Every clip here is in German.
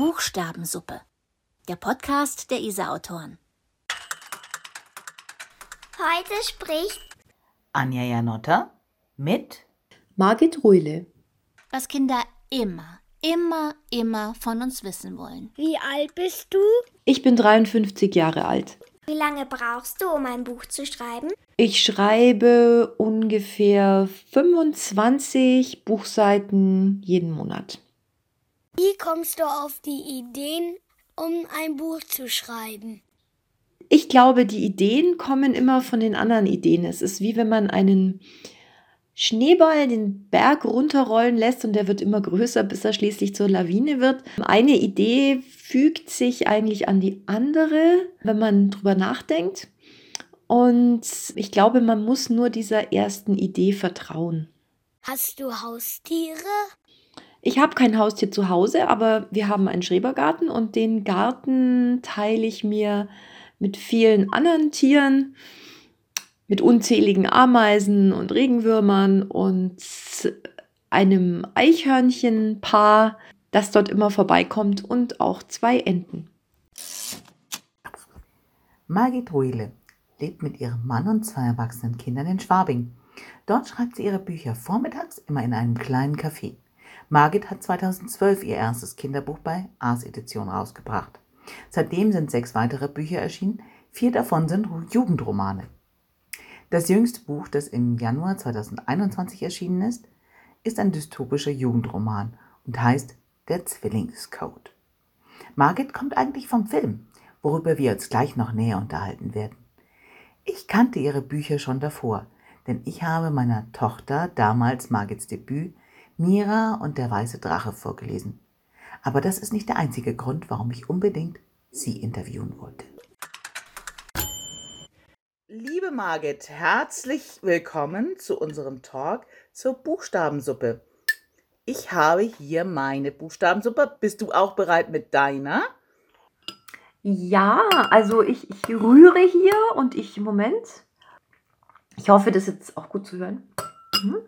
Buchstabensuppe. Der Podcast der ISA-Autoren. Heute spricht Anja Janotta mit Margit Ruhle. Was Kinder immer, immer, immer von uns wissen wollen. Wie alt bist du? Ich bin 53 Jahre alt. Wie lange brauchst du, um ein Buch zu schreiben? Ich schreibe ungefähr 25 Buchseiten jeden Monat. Wie kommst du auf die Ideen, um ein Buch zu schreiben? Ich glaube, die Ideen kommen immer von den anderen Ideen. Es ist wie wenn man einen Schneeball den Berg runterrollen lässt und der wird immer größer, bis er schließlich zur Lawine wird. Eine Idee fügt sich eigentlich an die andere, wenn man drüber nachdenkt. Und ich glaube, man muss nur dieser ersten Idee vertrauen. Hast du Haustiere? Ich habe kein Haustier zu Hause, aber wir haben einen Schrebergarten und den Garten teile ich mir mit vielen anderen Tieren mit unzähligen Ameisen und Regenwürmern und einem Eichhörnchenpaar, das dort immer vorbeikommt und auch zwei Enten. Margit Ruhle lebt mit ihrem Mann und zwei erwachsenen Kindern in Schwabing. Dort schreibt sie ihre Bücher vormittags immer in einem kleinen Café. Margit hat 2012 ihr erstes Kinderbuch bei Ars Edition rausgebracht. Seitdem sind sechs weitere Bücher erschienen, vier davon sind Jugendromane. Das jüngste Buch, das im Januar 2021 erschienen ist, ist ein dystopischer Jugendroman und heißt Der Zwillingscode. Margit kommt eigentlich vom Film, worüber wir uns gleich noch näher unterhalten werden. Ich kannte ihre Bücher schon davor, denn ich habe meiner Tochter damals Margits Debüt Mira und der weiße Drache vorgelesen. Aber das ist nicht der einzige Grund, warum ich unbedingt sie interviewen wollte. Liebe Margit, herzlich willkommen zu unserem Talk zur Buchstabensuppe. Ich habe hier meine Buchstabensuppe. Bist du auch bereit mit deiner? Ja, also ich, ich rühre hier und ich, Moment. Ich hoffe, das ist jetzt auch gut zu hören. Mhm.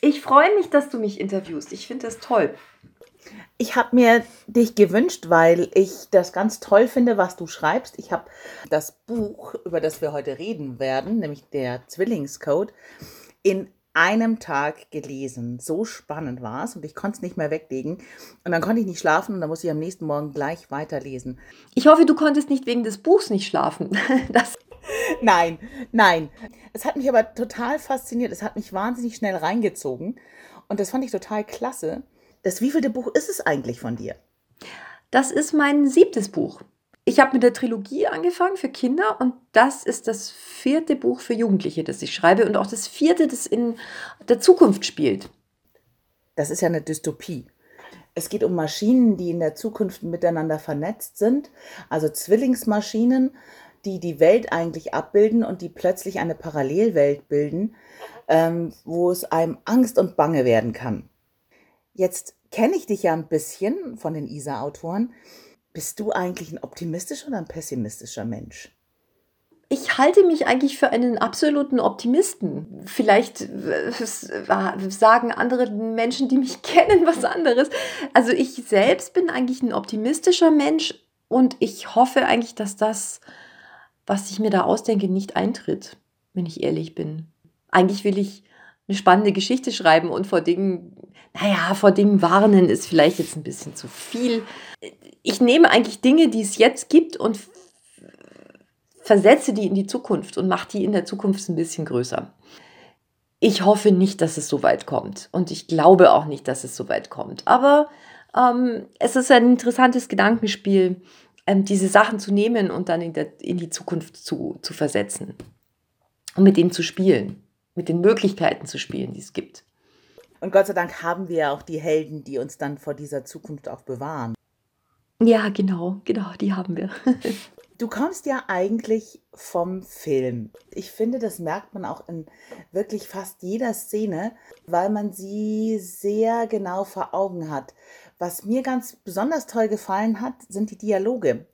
Ich freue mich, dass du mich interviewst. Ich finde das toll. Ich habe mir dich gewünscht, weil ich das ganz toll finde, was du schreibst. Ich habe das Buch, über das wir heute reden werden, nämlich der Zwillingscode, in einem Tag gelesen. So spannend war es und ich konnte es nicht mehr weglegen. Und dann konnte ich nicht schlafen und dann musste ich am nächsten Morgen gleich weiterlesen. Ich hoffe, du konntest nicht wegen des Buchs nicht schlafen. Das nein, nein. Es hat mich aber total fasziniert. Es hat mich wahnsinnig schnell reingezogen. Und das fand ich total klasse. Das wievielte Buch ist es eigentlich von dir? Das ist mein siebtes Buch. Ich habe mit der Trilogie angefangen für Kinder und das ist das vierte Buch für Jugendliche, das ich schreibe und auch das vierte, das in der Zukunft spielt. Das ist ja eine Dystopie. Es geht um Maschinen, die in der Zukunft miteinander vernetzt sind, also Zwillingsmaschinen, die die Welt eigentlich abbilden und die plötzlich eine Parallelwelt bilden, ähm, wo es einem Angst und Bange werden kann. Jetzt kenne ich dich ja ein bisschen von den ISA-Autoren. Bist du eigentlich ein optimistischer oder ein pessimistischer Mensch? Ich halte mich eigentlich für einen absoluten Optimisten. Vielleicht äh, sagen andere Menschen, die mich kennen, was anderes. Also ich selbst bin eigentlich ein optimistischer Mensch und ich hoffe eigentlich, dass das, was ich mir da ausdenke, nicht eintritt, wenn ich ehrlich bin. Eigentlich will ich eine spannende Geschichte schreiben und vor Dingen, naja, vor Dingen warnen ist vielleicht jetzt ein bisschen zu viel. Ich nehme eigentlich Dinge, die es jetzt gibt und versetze die in die Zukunft und mache die in der Zukunft ein bisschen größer. Ich hoffe nicht, dass es so weit kommt und ich glaube auch nicht, dass es so weit kommt. Aber ähm, es ist ein interessantes Gedankenspiel, ähm, diese Sachen zu nehmen und dann in, der, in die Zukunft zu, zu versetzen und mit denen zu spielen mit den Möglichkeiten zu spielen, die es gibt. Und Gott sei Dank haben wir ja auch die Helden, die uns dann vor dieser Zukunft auch bewahren. Ja, genau, genau, die haben wir. du kommst ja eigentlich vom Film. Ich finde, das merkt man auch in wirklich fast jeder Szene, weil man sie sehr genau vor Augen hat. Was mir ganz besonders toll gefallen hat, sind die Dialoge.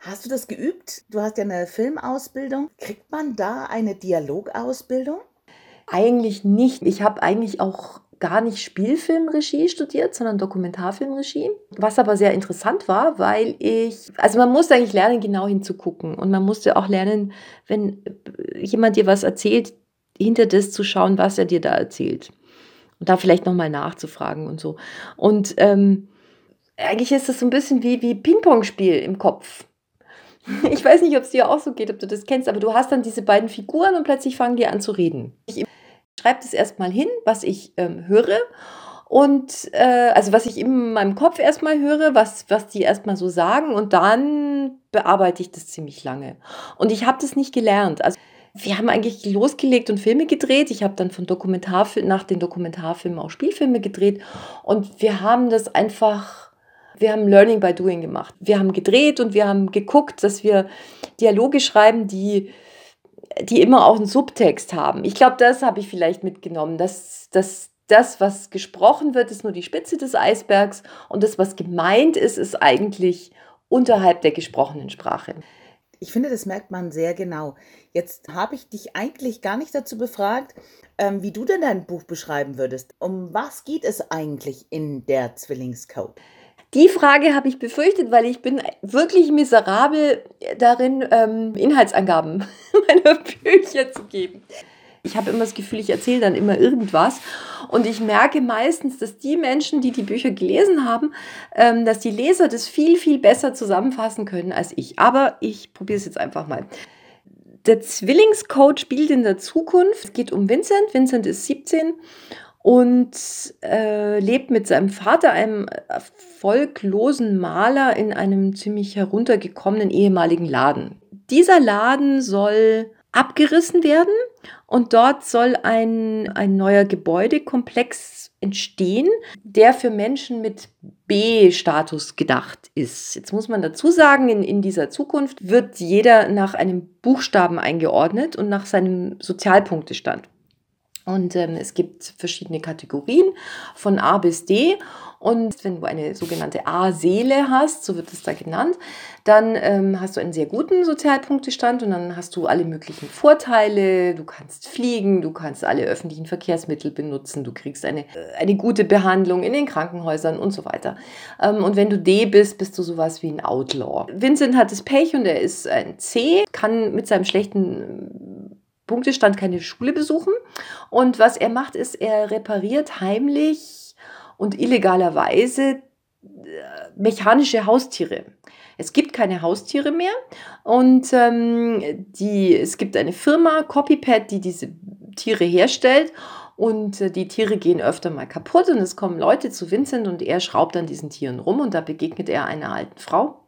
Hast du das geübt? Du hast ja eine Filmausbildung. Kriegt man da eine Dialogausbildung? Eigentlich nicht. Ich habe eigentlich auch gar nicht Spielfilmregie studiert, sondern Dokumentarfilmregie. Was aber sehr interessant war, weil ich, also man musste eigentlich lernen, genau hinzugucken. Und man musste auch lernen, wenn jemand dir was erzählt, hinter das zu schauen, was er dir da erzählt. Und da vielleicht nochmal nachzufragen und so. Und ähm, eigentlich ist das so ein bisschen wie, wie Ping-Pong-Spiel im Kopf. Ich weiß nicht, ob es dir auch so geht, ob du das kennst, aber du hast dann diese beiden Figuren und plötzlich fangen die an zu reden. Ich schreibe das erstmal hin, was ich ähm, höre. Und äh, also was ich in meinem Kopf erstmal höre, was, was die erstmal so sagen und dann bearbeite ich das ziemlich lange. Und ich habe das nicht gelernt. Also wir haben eigentlich losgelegt und Filme gedreht. Ich habe dann von Dokumentarfilmen nach den Dokumentarfilmen auch Spielfilme gedreht. Und wir haben das einfach, wir haben Learning by Doing gemacht. Wir haben gedreht und wir haben geguckt, dass wir Dialoge schreiben, die, die immer auch einen Subtext haben. Ich glaube, das habe ich vielleicht mitgenommen, dass, dass das, was gesprochen wird, ist nur die Spitze des Eisbergs und das, was gemeint ist, ist eigentlich unterhalb der gesprochenen Sprache. Ich finde, das merkt man sehr genau. Jetzt habe ich dich eigentlich gar nicht dazu befragt, ähm, wie du denn dein Buch beschreiben würdest. Um was geht es eigentlich in der Zwillingscode? Die Frage habe ich befürchtet, weil ich bin wirklich miserabel darin, ähm, Inhaltsangaben meiner Bücher zu geben. Ich habe immer das Gefühl, ich erzähle dann immer irgendwas. Und ich merke meistens, dass die Menschen, die die Bücher gelesen haben, ähm, dass die Leser das viel, viel besser zusammenfassen können als ich. Aber ich probiere es jetzt einfach mal. Der Zwillingscode spielt in der Zukunft. Es geht um Vincent. Vincent ist 17 und äh, lebt mit seinem Vater, einem erfolglosen Maler, in einem ziemlich heruntergekommenen ehemaligen Laden. Dieser Laden soll abgerissen werden und dort soll ein, ein neuer Gebäudekomplex entstehen, der für Menschen mit B-Status gedacht ist. Jetzt muss man dazu sagen, in, in dieser Zukunft wird jeder nach einem Buchstaben eingeordnet und nach seinem Sozialpunktestand. Und ähm, es gibt verschiedene Kategorien von A bis D. Und wenn du eine sogenannte A-Seele hast, so wird es da genannt, dann ähm, hast du einen sehr guten Sozialpunktestand und dann hast du alle möglichen Vorteile. Du kannst fliegen, du kannst alle öffentlichen Verkehrsmittel benutzen, du kriegst eine, äh, eine gute Behandlung in den Krankenhäusern und so weiter. Ähm, und wenn du D bist, bist du sowas wie ein Outlaw. Vincent hat das Pech und er ist ein C, kann mit seinem schlechten Punktestand keine Schule besuchen. Und was er macht, ist, er repariert heimlich und illegalerweise äh, mechanische Haustiere. Es gibt keine Haustiere mehr und ähm, die, es gibt eine Firma, Copypad, die diese Tiere herstellt und äh, die Tiere gehen öfter mal kaputt und es kommen Leute zu Vincent und er schraubt an diesen Tieren rum und da begegnet er einer alten Frau,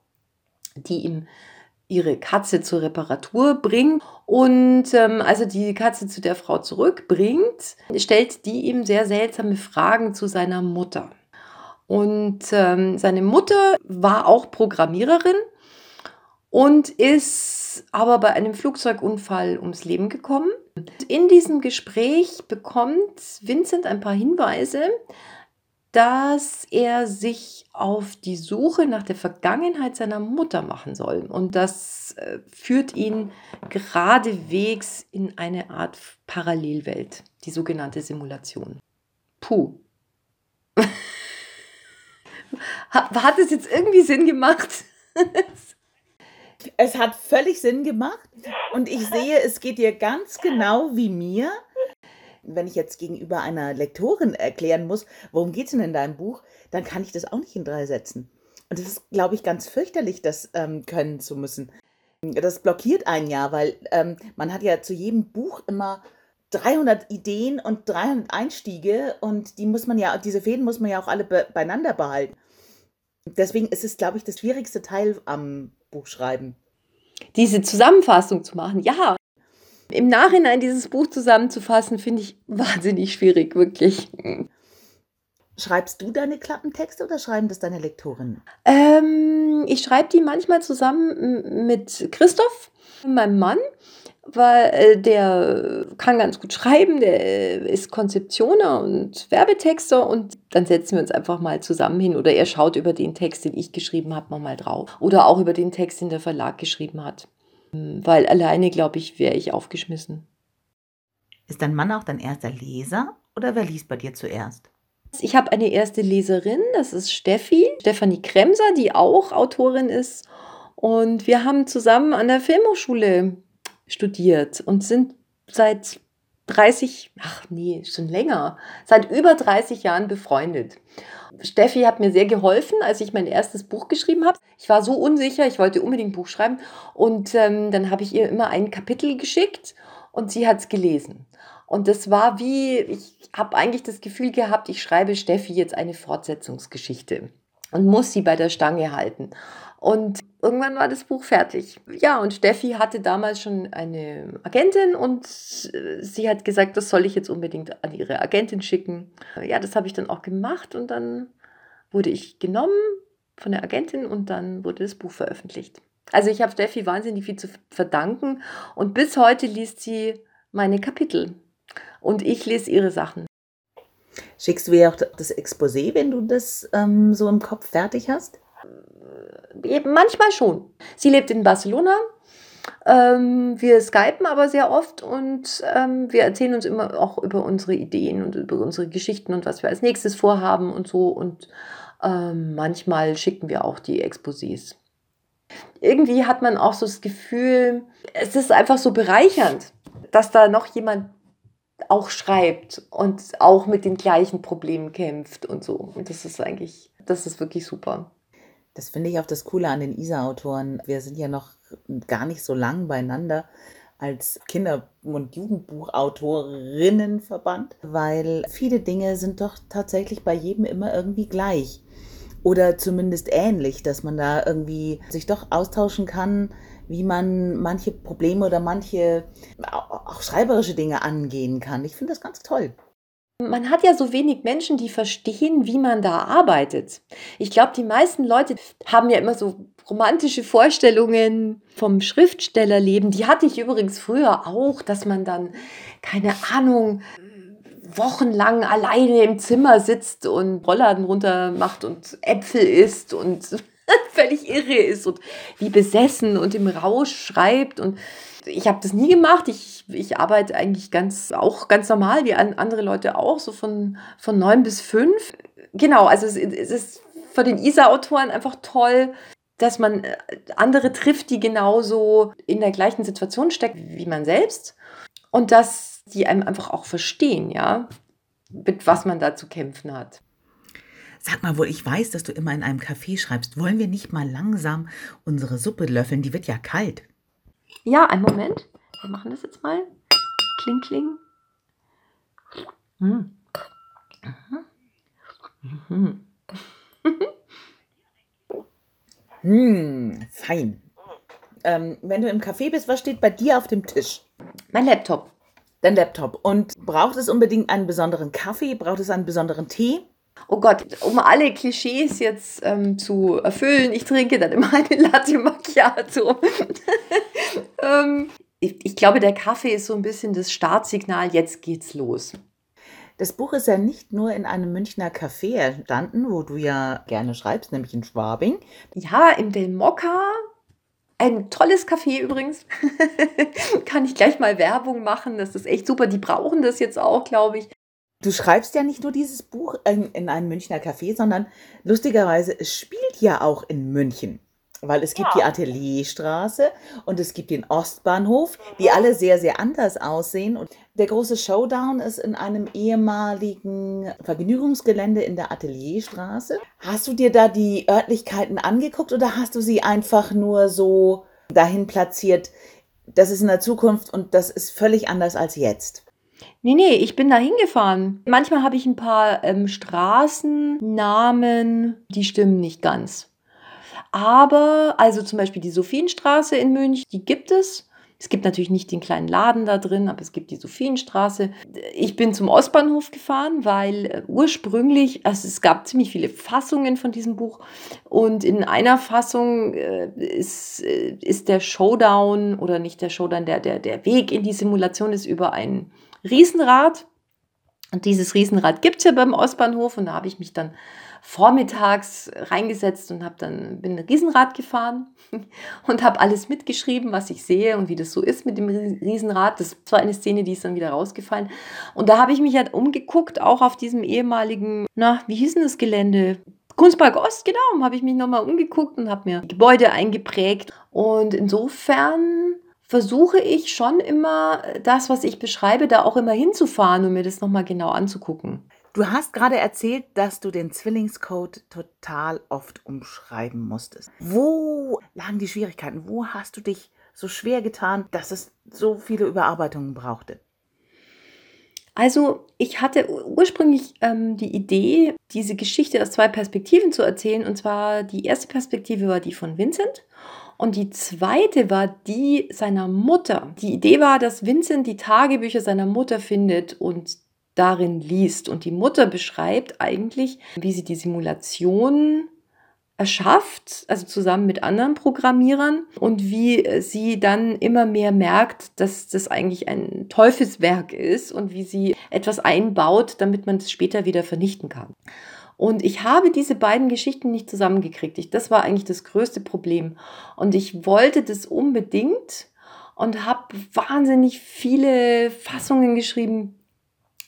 die ihm ihre Katze zur Reparatur bringt und ähm, als er die Katze zu der Frau zurückbringt, stellt die ihm sehr seltsame Fragen zu seiner Mutter. Und ähm, seine Mutter war auch Programmiererin und ist aber bei einem Flugzeugunfall ums Leben gekommen. In diesem Gespräch bekommt Vincent ein paar Hinweise, dass er sich auf die Suche nach der Vergangenheit seiner Mutter machen soll. Und das äh, führt ihn geradewegs in eine Art Parallelwelt, die sogenannte Simulation. Puh. Hat es jetzt irgendwie Sinn gemacht? es hat völlig Sinn gemacht und ich sehe, es geht dir ganz genau wie mir wenn ich jetzt gegenüber einer Lektorin erklären muss, worum geht es denn in deinem Buch, dann kann ich das auch nicht in drei Sätzen. Und das ist, glaube ich, ganz fürchterlich, das ähm, können zu müssen. Das blockiert einen ja, weil ähm, man hat ja zu jedem Buch immer 300 Ideen und 300 Einstiege und die muss man ja, diese Fäden muss man ja auch alle be beieinander behalten. Deswegen ist es, glaube ich, das schwierigste Teil am Buchschreiben. Diese Zusammenfassung zu machen, ja, im Nachhinein dieses Buch zusammenzufassen, finde ich wahnsinnig schwierig, wirklich. Schreibst du deine Klappentexte oder schreiben das deine Lektorinnen? Ähm, ich schreibe die manchmal zusammen mit Christoph, meinem Mann, weil äh, der kann ganz gut schreiben, der ist Konzeptioner und Werbetexter und dann setzen wir uns einfach mal zusammen hin oder er schaut über den Text, den ich geschrieben habe, mal drauf oder auch über den Text, den der Verlag geschrieben hat. Weil alleine, glaube ich, wäre ich aufgeschmissen. Ist dein Mann auch dein erster Leser oder wer liest bei dir zuerst? Ich habe eine erste Leserin, das ist Steffi, Stefanie Kremser, die auch Autorin ist. Und wir haben zusammen an der Filmhochschule studiert und sind seit 30, ach nee, schon länger, seit über 30 Jahren befreundet. Steffi hat mir sehr geholfen, als ich mein erstes Buch geschrieben habe. Ich war so unsicher, ich wollte unbedingt ein Buch schreiben. Und ähm, dann habe ich ihr immer ein Kapitel geschickt und sie hat es gelesen. Und das war wie, ich habe eigentlich das Gefühl gehabt, ich schreibe Steffi jetzt eine Fortsetzungsgeschichte und muss sie bei der Stange halten. Und irgendwann war das Buch fertig. Ja, und Steffi hatte damals schon eine Agentin und sie hat gesagt, das soll ich jetzt unbedingt an ihre Agentin schicken. Ja, das habe ich dann auch gemacht und dann wurde ich genommen von der Agentin und dann wurde das Buch veröffentlicht. Also ich habe Steffi wahnsinnig viel zu verdanken und bis heute liest sie meine Kapitel und ich lese ihre Sachen. Schickst du ihr auch das Exposé, wenn du das ähm, so im Kopf fertig hast? Äh, manchmal schon. Sie lebt in Barcelona. Ähm, wir skypen aber sehr oft und ähm, wir erzählen uns immer auch über unsere Ideen und über unsere Geschichten und was wir als nächstes vorhaben und so. Und ähm, manchmal schicken wir auch die Exposés. Irgendwie hat man auch so das Gefühl, es ist einfach so bereichernd, dass da noch jemand auch schreibt und auch mit den gleichen Problemen kämpft und so. Und das ist eigentlich, das ist wirklich super. Das finde ich auch das Coole an den ISA-Autoren. Wir sind ja noch gar nicht so lang beieinander als Kinder- und Jugendbuchautorinnenverband, weil viele Dinge sind doch tatsächlich bei jedem immer irgendwie gleich oder zumindest ähnlich, dass man da irgendwie sich doch austauschen kann, wie man manche Probleme oder manche auch schreiberische Dinge angehen kann. Ich finde das ganz toll. Man hat ja so wenig Menschen, die verstehen, wie man da arbeitet. Ich glaube, die meisten Leute haben ja immer so romantische Vorstellungen vom Schriftstellerleben. Die hatte ich übrigens früher auch, dass man dann, keine Ahnung, wochenlang alleine im Zimmer sitzt und Rollladen runter macht und Äpfel isst und völlig irre ist und wie besessen und im Rausch schreibt und ich habe das nie gemacht. Ich, ich arbeite eigentlich ganz, auch ganz normal, wie andere Leute auch, so von, von neun bis fünf. Genau, also es, es ist für den ISA-Autoren einfach toll, dass man äh, andere trifft, die genauso in der gleichen Situation steckt wie man selbst. Und dass die einem einfach auch verstehen, ja, mit was man da zu kämpfen hat. Sag mal, wo ich weiß, dass du immer in einem Café schreibst, wollen wir nicht mal langsam unsere Suppe löffeln? Die wird ja kalt. Ja, einen Moment. Wir machen das jetzt mal. Kling, kling. Hm. Mhm. hm, fein. Ähm, wenn du im Café bist, was steht bei dir auf dem Tisch? Mein Laptop. Dein Laptop. Und braucht es unbedingt einen besonderen Kaffee? Braucht es einen besonderen Tee? Oh Gott, um alle Klischees jetzt ähm, zu erfüllen, ich trinke dann immer eine Latte Macchiato. ähm, ich, ich glaube, der Kaffee ist so ein bisschen das Startsignal, jetzt geht's los. Das Buch ist ja nicht nur in einem Münchner Café entstanden, wo du ja gerne schreibst, nämlich in Schwabing. Ja, im Del Mokka. Ein tolles Café übrigens. Kann ich gleich mal Werbung machen. Das ist echt super. Die brauchen das jetzt auch, glaube ich. Du schreibst ja nicht nur dieses Buch in, in einem Münchner Café, sondern lustigerweise, es spielt ja auch in München. Weil es gibt ja. die Atelierstraße und es gibt den Ostbahnhof, die alle sehr, sehr anders aussehen. Und der große Showdown ist in einem ehemaligen Vergnügungsgelände in der Atelierstraße. Hast du dir da die Örtlichkeiten angeguckt oder hast du sie einfach nur so dahin platziert? Das ist in der Zukunft und das ist völlig anders als jetzt. Nee, nee, ich bin da hingefahren. Manchmal habe ich ein paar ähm, Straßennamen, die stimmen nicht ganz. Aber, also zum Beispiel die Sophienstraße in München, die gibt es. Es gibt natürlich nicht den kleinen Laden da drin, aber es gibt die Sophienstraße. Ich bin zum Ostbahnhof gefahren, weil äh, ursprünglich, also es gab ziemlich viele Fassungen von diesem Buch und in einer Fassung äh, ist, äh, ist der Showdown oder nicht der Showdown, der, der, der Weg in die Simulation ist über einen Riesenrad. Und dieses Riesenrad gibt es ja beim Ostbahnhof und da habe ich mich dann vormittags reingesetzt und habe dann bin ein Riesenrad gefahren und habe alles mitgeschrieben, was ich sehe und wie das so ist mit dem Riesenrad. Das war eine Szene, die ist dann wieder rausgefallen. Und da habe ich mich halt umgeguckt, auch auf diesem ehemaligen, na, wie hieß denn das Gelände? Kunstpark Ost, genau, habe ich mich nochmal umgeguckt und habe mir Gebäude eingeprägt. Und insofern versuche ich schon immer das, was ich beschreibe, da auch immer hinzufahren und mir das nochmal genau anzugucken. Du hast gerade erzählt, dass du den Zwillingscode total oft umschreiben musstest. Wo lagen die Schwierigkeiten? Wo hast du dich so schwer getan, dass es so viele Überarbeitungen brauchte? Also ich hatte ursprünglich ähm, die Idee, diese Geschichte aus zwei Perspektiven zu erzählen. Und zwar die erste Perspektive war die von Vincent und die zweite war die seiner Mutter. Die Idee war, dass Vincent die Tagebücher seiner Mutter findet und darin liest. Und die Mutter beschreibt eigentlich, wie sie die Simulation erschafft, also zusammen mit anderen Programmierern und wie sie dann immer mehr merkt, dass das eigentlich ein Teufelswerk ist und wie sie etwas einbaut, damit man es später wieder vernichten kann. Und ich habe diese beiden Geschichten nicht zusammengekriegt. Ich, das war eigentlich das größte Problem. Und ich wollte das unbedingt und habe wahnsinnig viele Fassungen geschrieben.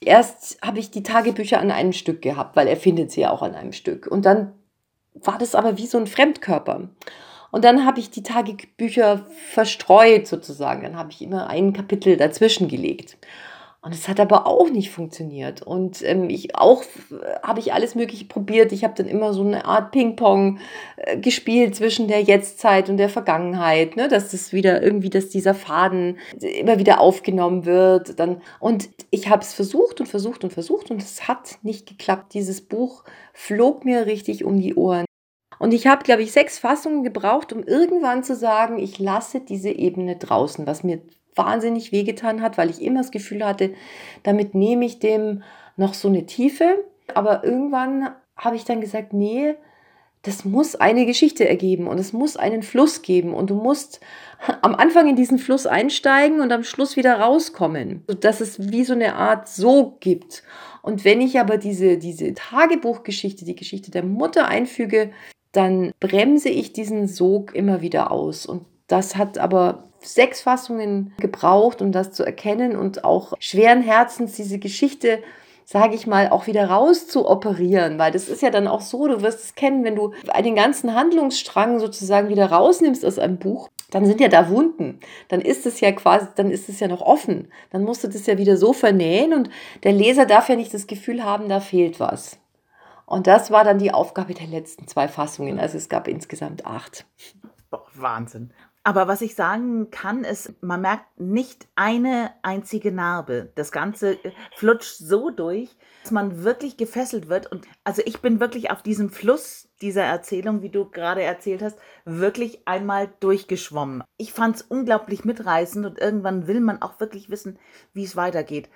Erst habe ich die Tagebücher an einem Stück gehabt, weil er findet sie ja auch an einem Stück. Und dann war das aber wie so ein Fremdkörper. Und dann habe ich die Tagebücher verstreut sozusagen. Dann habe ich immer ein Kapitel dazwischen gelegt. Und es hat aber auch nicht funktioniert. Und ähm, ich auch habe ich alles Mögliche probiert. Ich habe dann immer so eine Art Ping-Pong äh, gespielt zwischen der Jetztzeit und der Vergangenheit, ne? dass das wieder irgendwie, dass dieser Faden immer wieder aufgenommen wird. Dann, und ich habe es versucht und versucht und versucht und es hat nicht geklappt. Dieses Buch flog mir richtig um die Ohren. Und ich habe, glaube ich, sechs Fassungen gebraucht, um irgendwann zu sagen, ich lasse diese Ebene draußen, was mir wahnsinnig wehgetan hat, weil ich immer das Gefühl hatte, damit nehme ich dem noch so eine Tiefe. Aber irgendwann habe ich dann gesagt, nee, das muss eine Geschichte ergeben und es muss einen Fluss geben und du musst am Anfang in diesen Fluss einsteigen und am Schluss wieder rauskommen, sodass es wie so eine Art Sog gibt. Und wenn ich aber diese, diese Tagebuchgeschichte, die Geschichte der Mutter einfüge, dann bremse ich diesen Sog immer wieder aus. Und das hat aber sechs Fassungen gebraucht, um das zu erkennen und auch schweren Herzens diese Geschichte sage ich mal, auch wieder raus zu operieren, weil das ist ja dann auch so, du wirst es kennen, wenn du einen ganzen Handlungsstrang sozusagen wieder rausnimmst aus einem Buch, dann sind ja da Wunden. Dann ist es ja quasi, dann ist es ja noch offen. Dann musst du das ja wieder so vernähen und der Leser darf ja nicht das Gefühl haben, da fehlt was. Und das war dann die Aufgabe der letzten zwei Fassungen. Also es gab insgesamt acht. Wahnsinn. Aber was ich sagen kann, ist, man merkt nicht eine einzige Narbe. Das Ganze äh, flutscht so durch, dass man wirklich gefesselt wird. Und also ich bin wirklich auf diesem Fluss dieser Erzählung, wie du gerade erzählt hast, wirklich einmal durchgeschwommen. Ich fand es unglaublich mitreißend und irgendwann will man auch wirklich wissen, wie es weitergeht.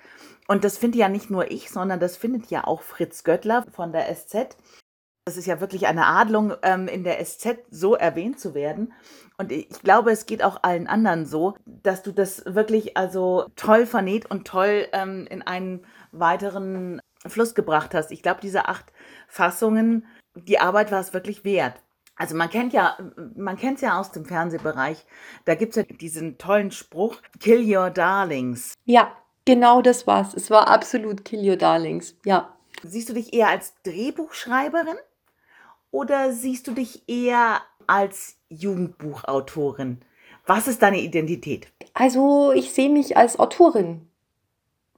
Und das finde ja nicht nur ich, sondern das findet ja auch Fritz Göttler von der SZ. Das ist ja wirklich eine Adlung, ähm, in der SZ so erwähnt zu werden. Und ich glaube, es geht auch allen anderen so, dass du das wirklich also toll vernäht und toll ähm, in einen weiteren Fluss gebracht hast. Ich glaube, diese acht Fassungen, die Arbeit war es wirklich wert. Also man kennt ja, man kennt es ja aus dem Fernsehbereich. Da gibt es ja diesen tollen Spruch, Kill Your Darlings. Ja, genau das war's. Es war absolut Kill Your Darlings. Ja. Siehst du dich eher als Drehbuchschreiberin oder siehst du dich eher als Jugendbuchautorin? Was ist deine Identität? Also ich sehe mich als Autorin,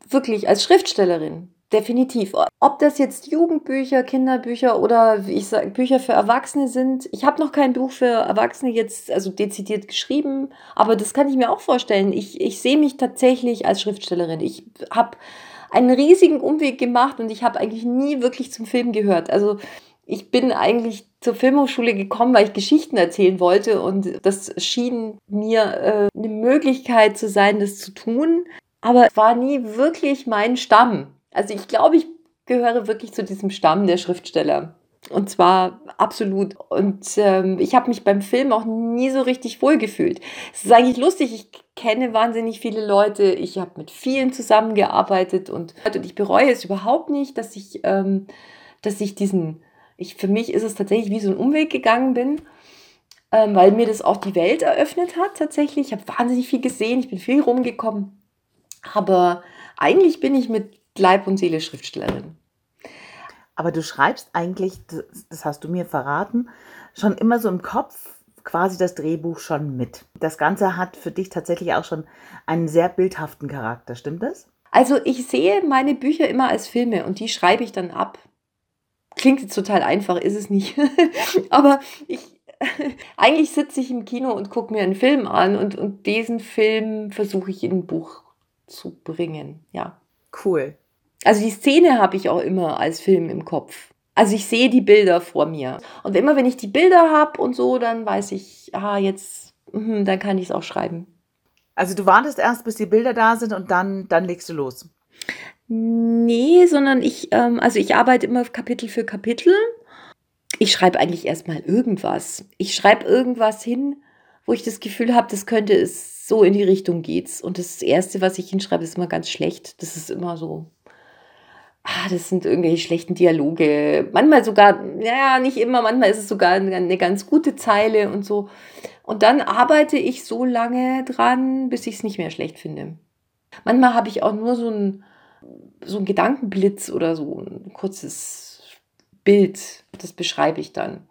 wirklich als Schriftstellerin, definitiv. Ob das jetzt Jugendbücher, Kinderbücher oder ich sage Bücher für Erwachsene sind. Ich habe noch kein Buch für Erwachsene jetzt also dezidiert geschrieben, aber das kann ich mir auch vorstellen. Ich, ich sehe mich tatsächlich als Schriftstellerin. Ich habe einen riesigen Umweg gemacht und ich habe eigentlich nie wirklich zum Film gehört. Also ich bin eigentlich zur Filmhochschule gekommen, weil ich Geschichten erzählen wollte und das schien mir äh, eine Möglichkeit zu sein, das zu tun, aber war nie wirklich mein Stamm. Also ich glaube, ich gehöre wirklich zu diesem Stamm der Schriftsteller. Und zwar absolut. Und ähm, ich habe mich beim Film auch nie so richtig wohlgefühlt. Es ist eigentlich lustig, ich kenne wahnsinnig viele Leute, ich habe mit vielen zusammengearbeitet und, und ich bereue es überhaupt nicht, dass ich, ähm, dass ich diesen Ich, für mich ist es tatsächlich wie so ein Umweg gegangen bin, ähm, weil mir das auch die Welt eröffnet hat tatsächlich. Ich habe wahnsinnig viel gesehen, ich bin viel rumgekommen. Aber eigentlich bin ich mit Leib und Seele Schriftstellerin. Aber du schreibst eigentlich, das, hast du mir verraten, schon immer so im Kopf quasi das Drehbuch schon mit. Das Ganze hat für dich tatsächlich auch schon einen sehr bildhaften Charakter, stimmt das? Also ich sehe meine Bücher immer als Filme und die schreibe ich dann ab. Klingt jetzt total einfach, ist es nicht. Aber ich, eigentlich sitze ich im Kino und gucke mir einen Film an und, und diesen Film versuche ich in ein Buch zu bringen. Ja. Cool. Also die Szene habe ich auch immer als Film im Kopf. Also ich sehe die Bilder vor mir. Und immer wenn ich die Bilder habe und so, dann weiß ich, ah, jetzt, mh, dann kann ich es auch schreiben. Also du wartest erst, bis die Bilder da sind und dann, dann legst du los. Nee, sondern ich, ähm, also ich arbeite immer Kapitel für Kapitel. Ich schreibe eigentlich erstmal irgendwas. Ich schreibe irgendwas hin, wo ich das Gefühl habe, das könnte es so in die Richtung geht's. Und das Erste, was ich hinschreibe, ist immer ganz schlecht. Das ist immer so ah, das sind irgendwelche schlechten Dialoge. Manchmal sogar, naja, nicht immer, manchmal ist es sogar eine ganz gute Zeile und so. Und dann arbeite ich so lange dran, bis ich es nicht mehr schlecht finde. Manchmal habe ich auch nur so ein, so ein Gedankenblitz oder so ein kurzes Bild, das beschreibe ich dann.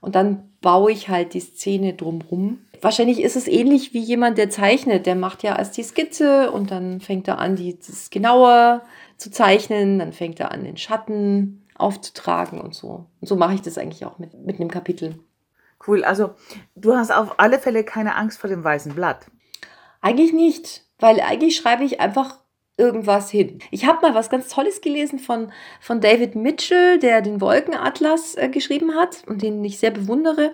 Und dann baue ich halt die Szene drumrum. Wahrscheinlich ist es ähnlich wie jemand, der zeichnet. Der macht ja erst die Skizze und dann fängt er an, die, das genauer zu zeichnen, dann fängt er an, den Schatten aufzutragen und so. Und so mache ich das eigentlich auch mit, mit einem Kapitel. Cool, also du hast auf alle Fälle keine Angst vor dem weißen Blatt. Eigentlich nicht, weil eigentlich schreibe ich einfach irgendwas hin. Ich habe mal was ganz Tolles gelesen von, von David Mitchell, der den Wolkenatlas äh, geschrieben hat und den ich sehr bewundere.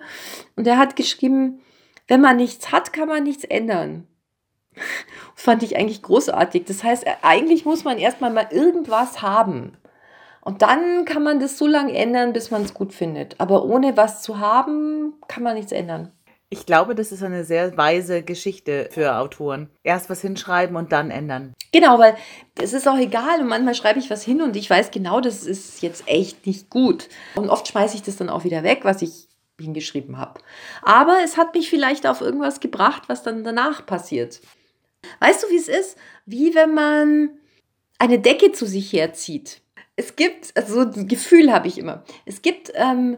Und der hat geschrieben, wenn man nichts hat, kann man nichts ändern. fand ich eigentlich großartig. Das heißt, eigentlich muss man erstmal mal irgendwas haben. Und dann kann man das so lange ändern, bis man es gut findet. Aber ohne was zu haben, kann man nichts ändern. Ich glaube, das ist eine sehr weise Geschichte für Autoren. Erst was hinschreiben und dann ändern. Genau, weil es ist auch egal. Und manchmal schreibe ich was hin und ich weiß genau, das ist jetzt echt nicht gut. Und oft schmeiße ich das dann auch wieder weg, was ich hingeschrieben habe. Aber es hat mich vielleicht auf irgendwas gebracht, was dann danach passiert. Weißt du, wie es ist? Wie wenn man eine Decke zu sich herzieht. Es gibt, also so ein Gefühl habe ich immer. Es gibt, ähm,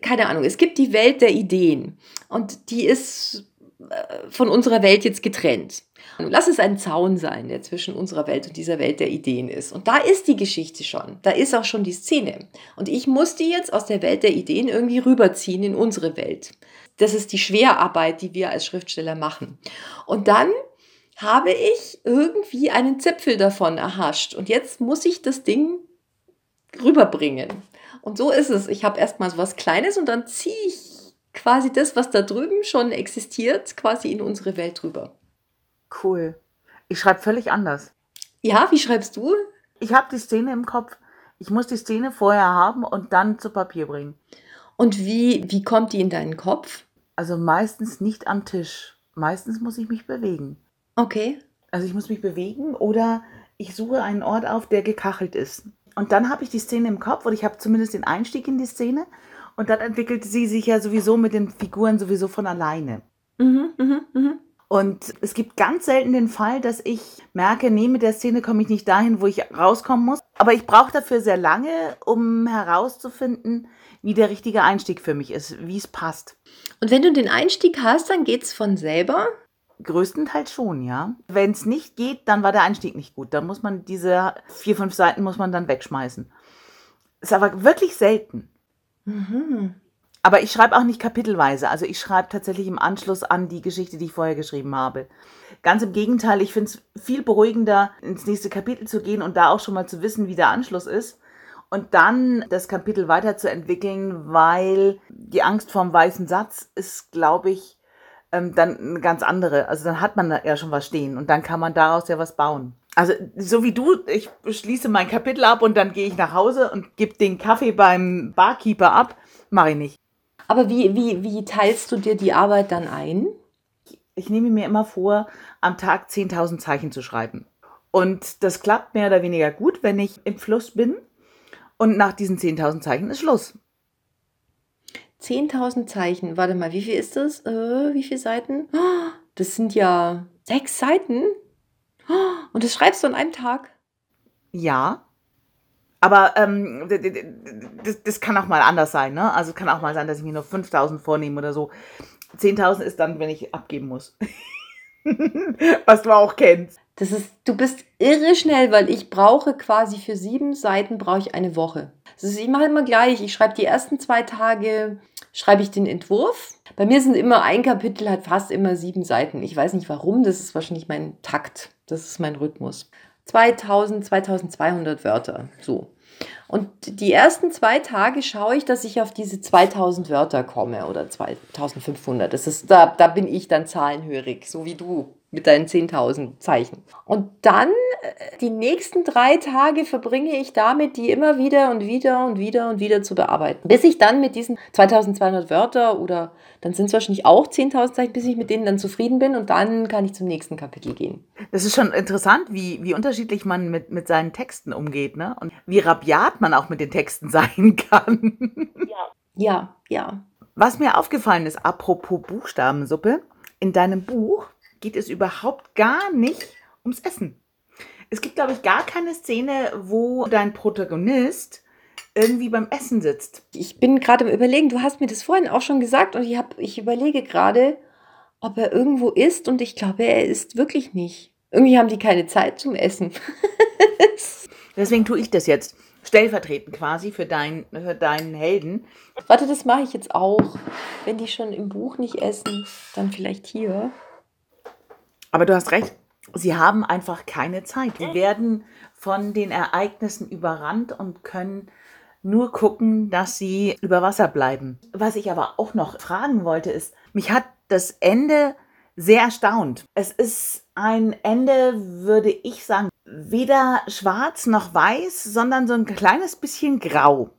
keine Ahnung, es gibt die Welt der Ideen und die ist äh, von unserer Welt jetzt getrennt. Lass es ein Zaun sein, der zwischen unserer Welt und dieser Welt der Ideen ist. Und da ist die Geschichte schon. Da ist auch schon die Szene. Und ich muss die jetzt aus der Welt der Ideen irgendwie rüberziehen in unsere Welt. Das ist die Schwerarbeit, die wir als Schriftsteller machen. Und dann habe ich irgendwie einen Zipfel davon erhascht. Und jetzt muss ich das Ding rüberbringen. Und so ist es. Ich habe erstmal so was Kleines und dann ziehe ich quasi das, was da drüben schon existiert, quasi in unsere Welt rüber. Cool. Ich schreibe völlig anders. Ja, wie schreibst du? Ich habe die Szene im Kopf. Ich muss die Szene vorher haben und dann zu Papier bringen. Und wie, wie kommt die in deinen Kopf? Also meistens nicht am Tisch. Meistens muss ich mich bewegen. Okay. Also ich muss mich bewegen oder ich suche einen Ort auf, der gekachelt ist. Und dann habe ich die Szene im Kopf oder ich habe zumindest den Einstieg in die Szene und dann entwickelt sie sich ja sowieso mit den Figuren sowieso von alleine. Mhm, mh, mh. Und es gibt ganz selten den Fall, dass ich merke, nee, mit der Szene komme ich nicht dahin, wo ich rauskommen muss. Aber ich brauche dafür sehr lange, um herauszufinden, wie der richtige Einstieg für mich ist, wie es passt. Und wenn du den Einstieg hast, dann geht es von selber? Größtenteils schon, ja. Wenn es nicht geht, dann war der Einstieg nicht gut. Dann muss man diese vier, fünf Seiten muss man dann wegschmeißen. Ist aber wirklich selten. Mhm. Aber ich schreibe auch nicht kapitelweise. Also ich schreibe tatsächlich im Anschluss an die Geschichte, die ich vorher geschrieben habe. Ganz im Gegenteil, ich finde es viel beruhigender, ins nächste Kapitel zu gehen und da auch schon mal zu wissen, wie der Anschluss ist. Und dann das Kapitel weiterzuentwickeln, weil die Angst vorm weißen Satz ist, glaube ich, ähm, dann eine ganz andere. Also dann hat man ja schon was stehen und dann kann man daraus ja was bauen. Also so wie du, ich schließe mein Kapitel ab und dann gehe ich nach Hause und gebe den Kaffee beim Barkeeper ab, mache ich nicht. Aber wie, wie, wie teilst du dir die Arbeit dann ein? Ich nehme mir immer vor, am Tag 10.000 Zeichen zu schreiben. Und das klappt mehr oder weniger gut, wenn ich im Fluss bin. Und nach diesen 10.000 Zeichen ist Schluss. 10.000 Zeichen. Warte mal, wie viel ist das? Äh, wie viele Seiten? Oh, das sind ja sechs Seiten. Oh, und das schreibst du an einem Tag? Ja. Aber ähm, das, das kann auch mal anders sein, ne? Also es kann auch mal sein, dass ich mir nur 5000 vornehme oder so. 10.000 ist dann, wenn ich abgeben muss. Was du auch kennst. Das ist, du bist irre schnell, weil ich brauche quasi für sieben Seiten brauche ich eine Woche. Das ist immer immer gleich. Ich schreibe die ersten zwei Tage, schreibe ich den Entwurf. Bei mir sind immer ein Kapitel hat fast immer sieben Seiten. Ich weiß nicht warum. Das ist wahrscheinlich mein Takt. Das ist mein Rhythmus. 2000, 2200 Wörter. So. Und die ersten zwei Tage schaue ich, dass ich auf diese 2000 Wörter komme oder 2500. Das ist, da, da bin ich dann zahlenhörig, so wie du mit deinen 10.000 Zeichen. Und dann äh, die nächsten drei Tage verbringe ich damit, die immer wieder und wieder und wieder und wieder zu bearbeiten. Bis ich dann mit diesen 2200 Wörter oder dann sind es wahrscheinlich auch 10.000 Zeichen, bis ich mit denen dann zufrieden bin und dann kann ich zum nächsten Kapitel gehen. Das ist schon interessant, wie, wie unterschiedlich man mit, mit seinen Texten umgeht ne? und wie rabiat man auch mit den Texten sein kann. Ja, ja, ja. Was mir aufgefallen ist, apropos Buchstabensuppe, in deinem Buch geht es überhaupt gar nicht ums Essen. Es gibt, glaube ich, gar keine Szene, wo dein Protagonist irgendwie beim Essen sitzt. Ich bin gerade im Überlegen, du hast mir das vorhin auch schon gesagt und ich, hab, ich überlege gerade, ob er irgendwo isst und ich glaube, er isst wirklich nicht. Irgendwie haben die keine Zeit zum Essen. Deswegen tue ich das jetzt. Stellvertretend quasi für, dein, für deinen Helden. Warte, das mache ich jetzt auch. Wenn die schon im Buch nicht essen, dann vielleicht hier. Aber du hast recht, sie haben einfach keine Zeit. Sie werden von den Ereignissen überrannt und können nur gucken, dass sie über Wasser bleiben. Was ich aber auch noch fragen wollte, ist, mich hat das Ende sehr erstaunt. Es ist ein Ende, würde ich sagen, weder schwarz noch weiß, sondern so ein kleines bisschen grau.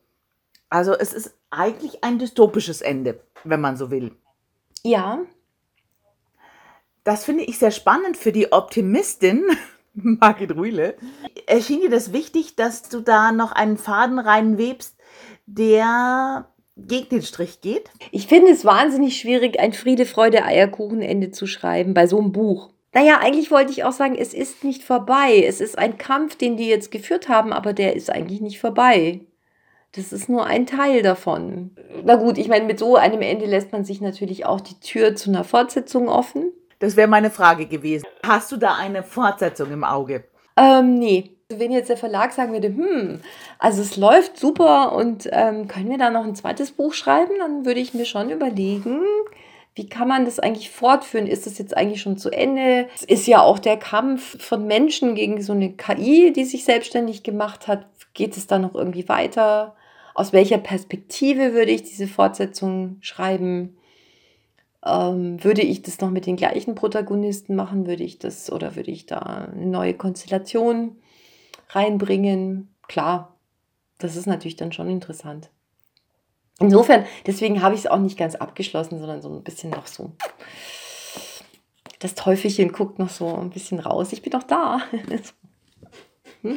Also es ist eigentlich ein dystopisches Ende, wenn man so will. Ja, das finde ich sehr spannend für die Optimistin, Margit Rühle. Erschien dir das wichtig, dass du da noch einen Faden reinwebst, der gegen den Strich geht? Ich finde es wahnsinnig schwierig, ein Friede, Freude, Eierkuchenende zu schreiben bei so einem Buch. Naja, eigentlich wollte ich auch sagen, es ist nicht vorbei. Es ist ein Kampf, den die jetzt geführt haben, aber der ist eigentlich nicht vorbei. Das ist nur ein Teil davon. Na gut, ich meine, mit so einem Ende lässt man sich natürlich auch die Tür zu einer Fortsetzung offen. Das wäre meine Frage gewesen. Hast du da eine Fortsetzung im Auge? Ähm, nee. Wenn jetzt der Verlag sagen würde, hm, also es läuft super und ähm, können wir da noch ein zweites Buch schreiben, dann würde ich mir schon überlegen, wie kann man das eigentlich fortführen? Ist das jetzt eigentlich schon zu Ende? Es ist ja auch der Kampf von Menschen gegen so eine KI, die sich selbstständig gemacht hat. Geht es da noch irgendwie weiter? Aus welcher Perspektive würde ich diese Fortsetzung schreiben? Ähm, würde ich das noch mit den gleichen Protagonisten machen? Würde ich das oder würde ich da eine neue Konstellation reinbringen? Klar, das ist natürlich dann schon interessant. Insofern, deswegen habe ich es auch nicht ganz abgeschlossen, sondern so ein bisschen noch so. Das Teufelchen guckt noch so ein bisschen raus. Ich bin doch da.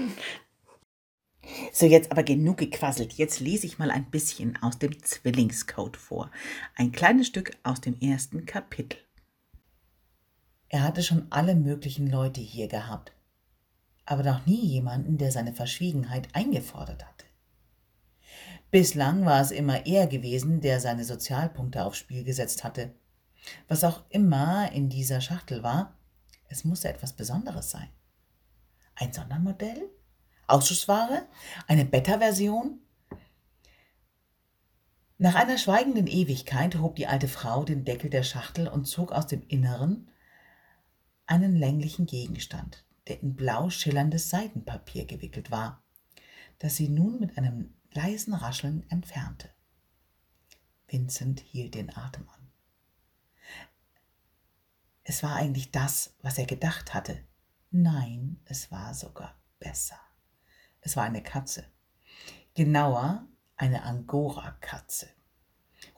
So, jetzt aber genug gequasselt. Jetzt lese ich mal ein bisschen aus dem Zwillingscode vor. Ein kleines Stück aus dem ersten Kapitel. Er hatte schon alle möglichen Leute hier gehabt, aber noch nie jemanden, der seine Verschwiegenheit eingefordert hatte. Bislang war es immer er gewesen, der seine Sozialpunkte aufs Spiel gesetzt hatte. Was auch immer in dieser Schachtel war, es musste etwas Besonderes sein. Ein Sondermodell? Ausschussware? Eine Beta-Version? Nach einer schweigenden Ewigkeit hob die alte Frau den Deckel der Schachtel und zog aus dem Inneren einen länglichen Gegenstand, der in blau schillerndes Seidenpapier gewickelt war, das sie nun mit einem leisen Rascheln entfernte. Vincent hielt den Atem an. Es war eigentlich das, was er gedacht hatte. Nein, es war sogar besser. Es war eine Katze. Genauer eine Angora-Katze.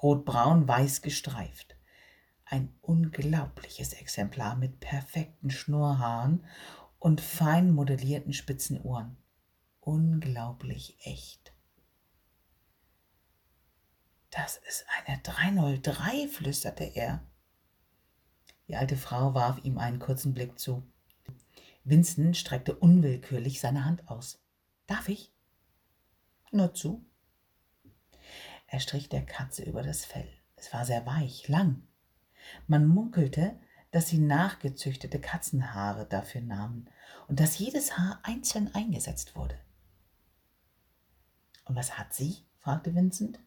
Rotbraun-weiß gestreift. Ein unglaubliches Exemplar mit perfekten Schnurrhaaren und fein modellierten spitzen Ohren. Unglaublich echt. Das ist eine 303, flüsterte er. Die alte Frau warf ihm einen kurzen Blick zu. Vincent streckte unwillkürlich seine Hand aus. Darf ich? Nur zu. Er strich der Katze über das Fell. Es war sehr weich, lang. Man munkelte, dass sie nachgezüchtete Katzenhaare dafür nahmen und dass jedes Haar einzeln eingesetzt wurde. Und was hat sie? fragte Vincent.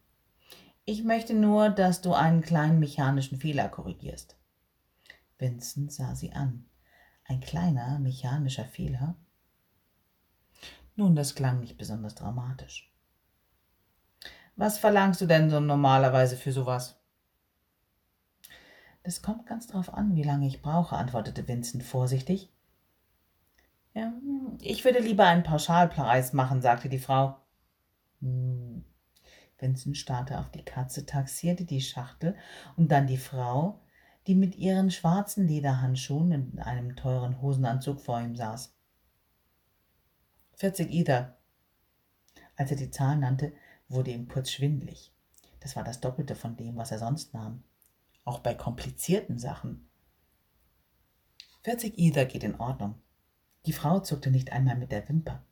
Ich möchte nur, dass du einen kleinen mechanischen Fehler korrigierst. Vincent sah sie an. Ein kleiner mechanischer Fehler? Nun, das klang nicht besonders dramatisch. Was verlangst du denn so normalerweise für sowas? Das kommt ganz drauf an, wie lange ich brauche, antwortete Vincent vorsichtig. Ja, ich würde lieber einen Pauschalpreis machen, sagte die Frau. Hm. Vincent starrte auf die Katze, taxierte die Schachtel und dann die Frau, die mit ihren schwarzen Lederhandschuhen in einem teuren Hosenanzug vor ihm saß. 40 Ida. Als er die Zahl nannte, wurde ihm kurz schwindlig. Das war das Doppelte von dem, was er sonst nahm. Auch bei komplizierten Sachen. 40 Ida geht in Ordnung. Die Frau zuckte nicht einmal mit der Wimper.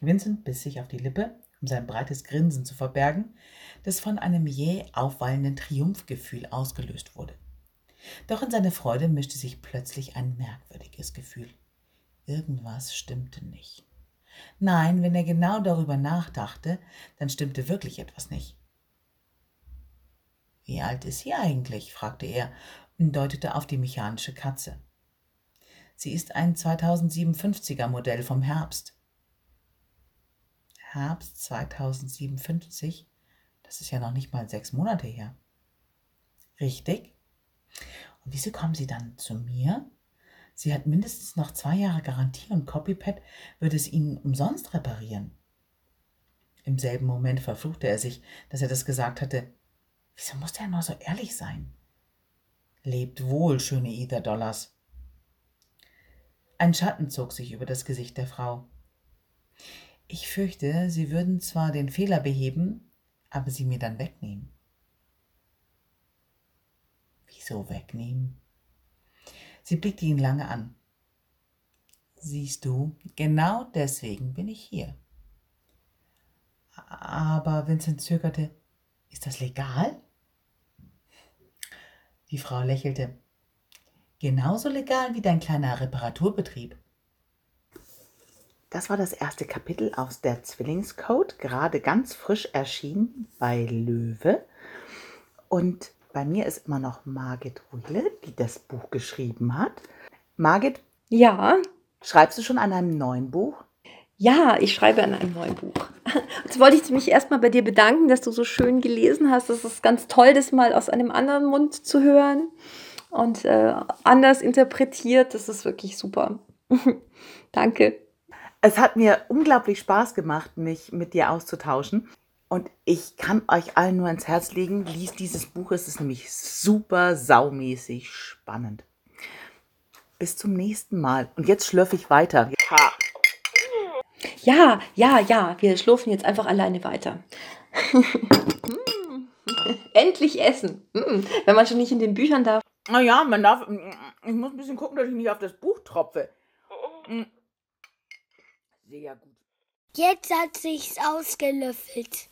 Vincent biss sich auf die Lippe um sein breites Grinsen zu verbergen, das von einem jäh aufwallenden Triumphgefühl ausgelöst wurde. Doch in seine Freude mischte sich plötzlich ein merkwürdiges Gefühl. Irgendwas stimmte nicht. Nein, wenn er genau darüber nachdachte, dann stimmte wirklich etwas nicht. Wie alt ist sie eigentlich? fragte er und deutete auf die mechanische Katze. Sie ist ein 2057er Modell vom Herbst. Herbst 2057. Das ist ja noch nicht mal sechs Monate her. Richtig? Und wieso kommen Sie dann zu mir? Sie hat mindestens noch zwei Jahre Garantie und Copypad würde es Ihnen umsonst reparieren. Im selben Moment verfluchte er sich, dass er das gesagt hatte. Wieso musste er nur so ehrlich sein? Lebt wohl, schöne Ether Dollars. Ein Schatten zog sich über das Gesicht der Frau. Ich fürchte, Sie würden zwar den Fehler beheben, aber sie mir dann wegnehmen. Wieso wegnehmen? Sie blickte ihn lange an. Siehst du, genau deswegen bin ich hier. Aber Vincent zögerte. Ist das legal? Die Frau lächelte. Genauso legal wie dein kleiner Reparaturbetrieb. Das war das erste Kapitel aus der Zwillingscode, gerade ganz frisch erschienen bei Löwe. Und bei mir ist immer noch Margit Rühle, die das Buch geschrieben hat. Margit? Ja. Schreibst du schon an einem neuen Buch? Ja, ich schreibe an einem neuen Buch. Jetzt wollte ich mich erstmal bei dir bedanken, dass du so schön gelesen hast. Das ist ganz toll, das mal aus einem anderen Mund zu hören und äh, anders interpretiert. Das ist wirklich super. Danke. Es hat mir unglaublich Spaß gemacht, mich mit dir auszutauschen. Und ich kann euch allen nur ins Herz legen, liest dieses Buch, es ist nämlich super saumäßig spannend. Bis zum nächsten Mal. Und jetzt schlürfe ich weiter. Ja, ja, ja, wir schlurfen jetzt einfach alleine weiter. Endlich essen. Wenn man schon nicht in den Büchern darf. Naja, man darf. Ich muss ein bisschen gucken, dass ich nicht auf das Buch tropfe. Sehr gut. Jetzt hat sich's ausgelöffelt.